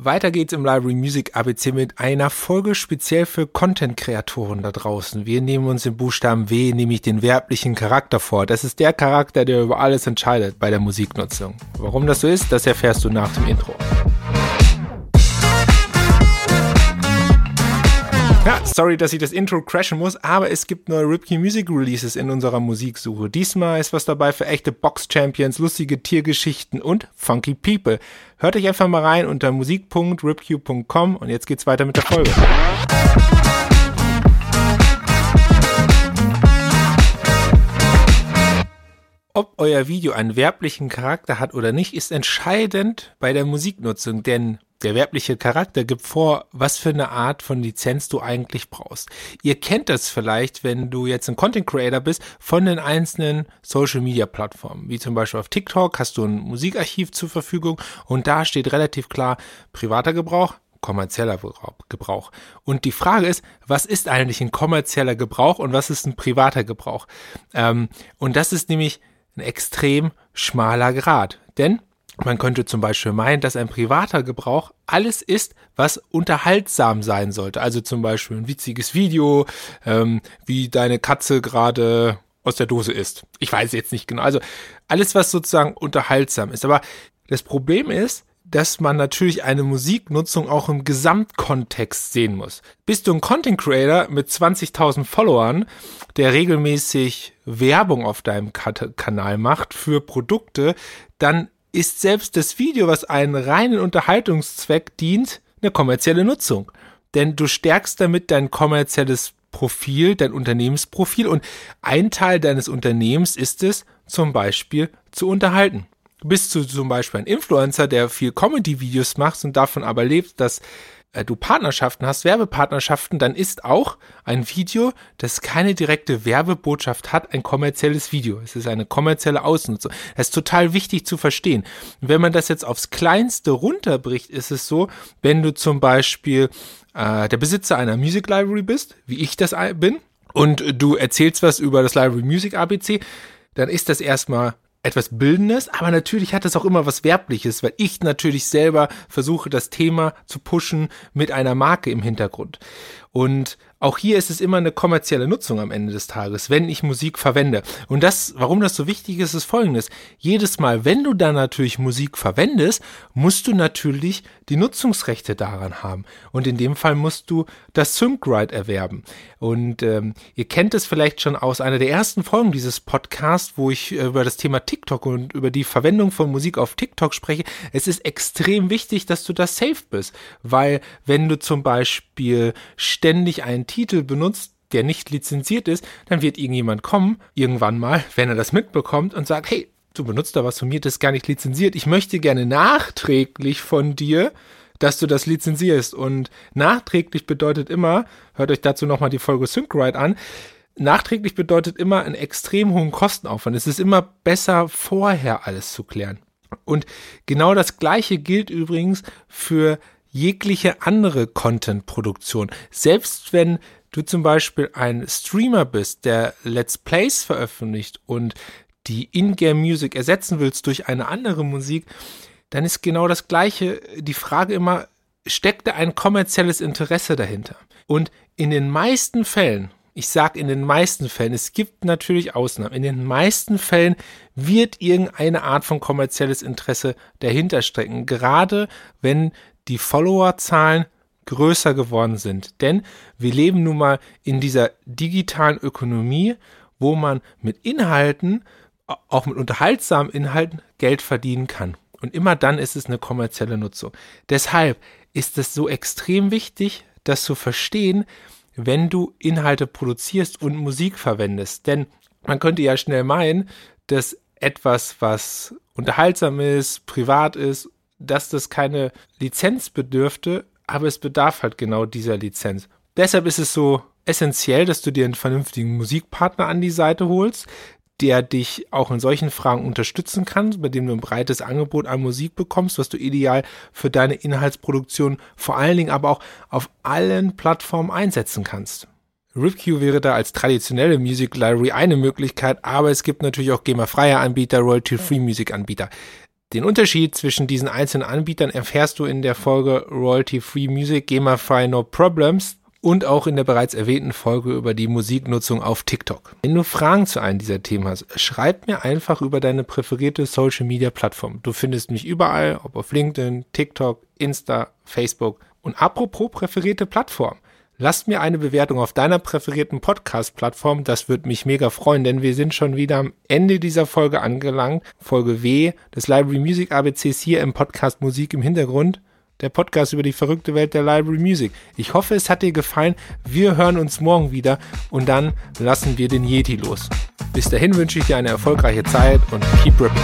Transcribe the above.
Weiter geht's im Library Music ABC mit einer Folge speziell für Content-Kreatoren da draußen. Wir nehmen uns den Buchstaben W, nämlich den werblichen Charakter vor. Das ist der Charakter, der über alles entscheidet bei der Musiknutzung. Warum das so ist, das erfährst du nach dem Intro. Ja, sorry, dass ich das Intro crashen muss, aber es gibt neue Ripkey Music Releases in unserer Musiksuche. Diesmal ist was dabei für echte Box-Champions, lustige Tiergeschichten und funky People. Hört euch einfach mal rein unter musik.ripq.com und jetzt geht's weiter mit der Folge. Ob euer Video einen werblichen Charakter hat oder nicht, ist entscheidend bei der Musiknutzung, denn der werbliche Charakter gibt vor, was für eine Art von Lizenz du eigentlich brauchst. Ihr kennt das vielleicht, wenn du jetzt ein Content Creator bist, von den einzelnen Social Media Plattformen. Wie zum Beispiel auf TikTok hast du ein Musikarchiv zur Verfügung und da steht relativ klar privater Gebrauch, kommerzieller Gebrauch. Und die Frage ist, was ist eigentlich ein kommerzieller Gebrauch und was ist ein privater Gebrauch? Ähm, und das ist nämlich ein extrem schmaler Grad. Denn man könnte zum Beispiel meinen, dass ein privater Gebrauch alles ist, was unterhaltsam sein sollte. Also zum Beispiel ein witziges Video, ähm, wie deine Katze gerade aus der Dose ist. Ich weiß jetzt nicht genau. Also alles, was sozusagen unterhaltsam ist. Aber das Problem ist, dass man natürlich eine Musiknutzung auch im Gesamtkontext sehen muss. Bist du ein Content Creator mit 20.000 Followern, der regelmäßig Werbung auf deinem Kanal macht für Produkte, dann ist selbst das Video, was einen reinen Unterhaltungszweck dient, eine kommerzielle Nutzung. Denn du stärkst damit dein kommerzielles Profil, dein Unternehmensprofil und ein Teil deines Unternehmens ist es, zum Beispiel zu unterhalten. Bist du zum Beispiel ein Influencer, der viel Comedy-Videos macht und davon aber lebt, dass äh, du Partnerschaften hast, Werbepartnerschaften, dann ist auch ein Video, das keine direkte Werbebotschaft hat, ein kommerzielles Video. Es ist eine kommerzielle Ausnutzung. Das ist total wichtig zu verstehen. wenn man das jetzt aufs Kleinste runterbricht, ist es so, wenn du zum Beispiel äh, der Besitzer einer Music Library bist, wie ich das bin, und du erzählst was über das Library Music ABC, dann ist das erstmal etwas Bildendes, aber natürlich hat es auch immer was Werbliches, weil ich natürlich selber versuche, das Thema zu pushen mit einer Marke im Hintergrund. Und auch hier ist es immer eine kommerzielle Nutzung am Ende des Tages, wenn ich Musik verwende. Und das, warum das so wichtig ist, ist folgendes. Jedes Mal, wenn du dann natürlich Musik verwendest, musst du natürlich die Nutzungsrechte daran haben. Und in dem Fall musst du das Sync-Right erwerben. Und ähm, ihr kennt es vielleicht schon aus einer der ersten Folgen dieses Podcasts, wo ich äh, über das Thema TikTok und über die Verwendung von Musik auf TikTok spreche. Es ist extrem wichtig, dass du da safe bist. Weil wenn du zum Beispiel ständig einen Titel benutzt, der nicht lizenziert ist, dann wird irgendjemand kommen, irgendwann mal, wenn er das mitbekommt und sagt, hey, du benutzt da was von mir, das ist gar nicht lizenziert. Ich möchte gerne nachträglich von dir, dass du das lizenzierst. Und nachträglich bedeutet immer, hört euch dazu nochmal die Folge Syncrite an, nachträglich bedeutet immer einen extrem hohen Kostenaufwand. Es ist immer besser, vorher alles zu klären. Und genau das Gleiche gilt übrigens für jegliche andere Content-Produktion. Selbst wenn du zum Beispiel ein Streamer bist, der Let's Plays veröffentlicht und die In-Game-Music ersetzen willst durch eine andere Musik, dann ist genau das Gleiche die Frage immer, steckt da ein kommerzielles Interesse dahinter? Und in den meisten Fällen, ich sage in den meisten Fällen, es gibt natürlich Ausnahmen, in den meisten Fällen wird irgendeine Art von kommerzielles Interesse dahinter stecken, gerade wenn die Followerzahlen größer geworden sind. Denn wir leben nun mal in dieser digitalen Ökonomie, wo man mit Inhalten, auch mit unterhaltsamen Inhalten, Geld verdienen kann. Und immer dann ist es eine kommerzielle Nutzung. Deshalb ist es so extrem wichtig, das zu verstehen, wenn du Inhalte produzierst und Musik verwendest. Denn man könnte ja schnell meinen, dass etwas, was unterhaltsam ist, privat ist dass das keine Lizenz bedürfte, aber es bedarf halt genau dieser Lizenz. Deshalb ist es so essentiell, dass du dir einen vernünftigen Musikpartner an die Seite holst, der dich auch in solchen Fragen unterstützen kann, bei dem du ein breites Angebot an Musik bekommst, was du ideal für deine Inhaltsproduktion vor allen Dingen aber auch auf allen Plattformen einsetzen kannst. RipQ wäre da als traditionelle Music Library eine Möglichkeit, aber es gibt natürlich auch GEMA-freie Anbieter, Royalty-Free Music Anbieter Den Unterschied zwischen diesen einzelnen Anbietern erfährst du in der Folge Royalty Free Music, GEMA-frei No Problems und auch in der bereits erwähnten Folge über die Musiknutzung auf TikTok. Wenn du Fragen zu einem dieser Themen hast, schreib mir einfach über deine präferierte Social Media Plattform. Du findest mich überall, ob auf LinkedIn, TikTok, Insta, Facebook. Und apropos präferierte Plattform. Lass mir eine Bewertung auf deiner präferierten Podcast-Plattform. Das würde mich mega freuen, denn wir sind schon wieder am Ende dieser Folge angelangt. Folge W des Library Music ABCs hier im Podcast Musik im Hintergrund. Der Podcast über die verrückte Welt der Library Music. Ich hoffe, es hat dir gefallen. Wir hören uns morgen wieder und dann lassen wir den Yeti los. Bis dahin wünsche ich dir eine erfolgreiche Zeit und keep ripping.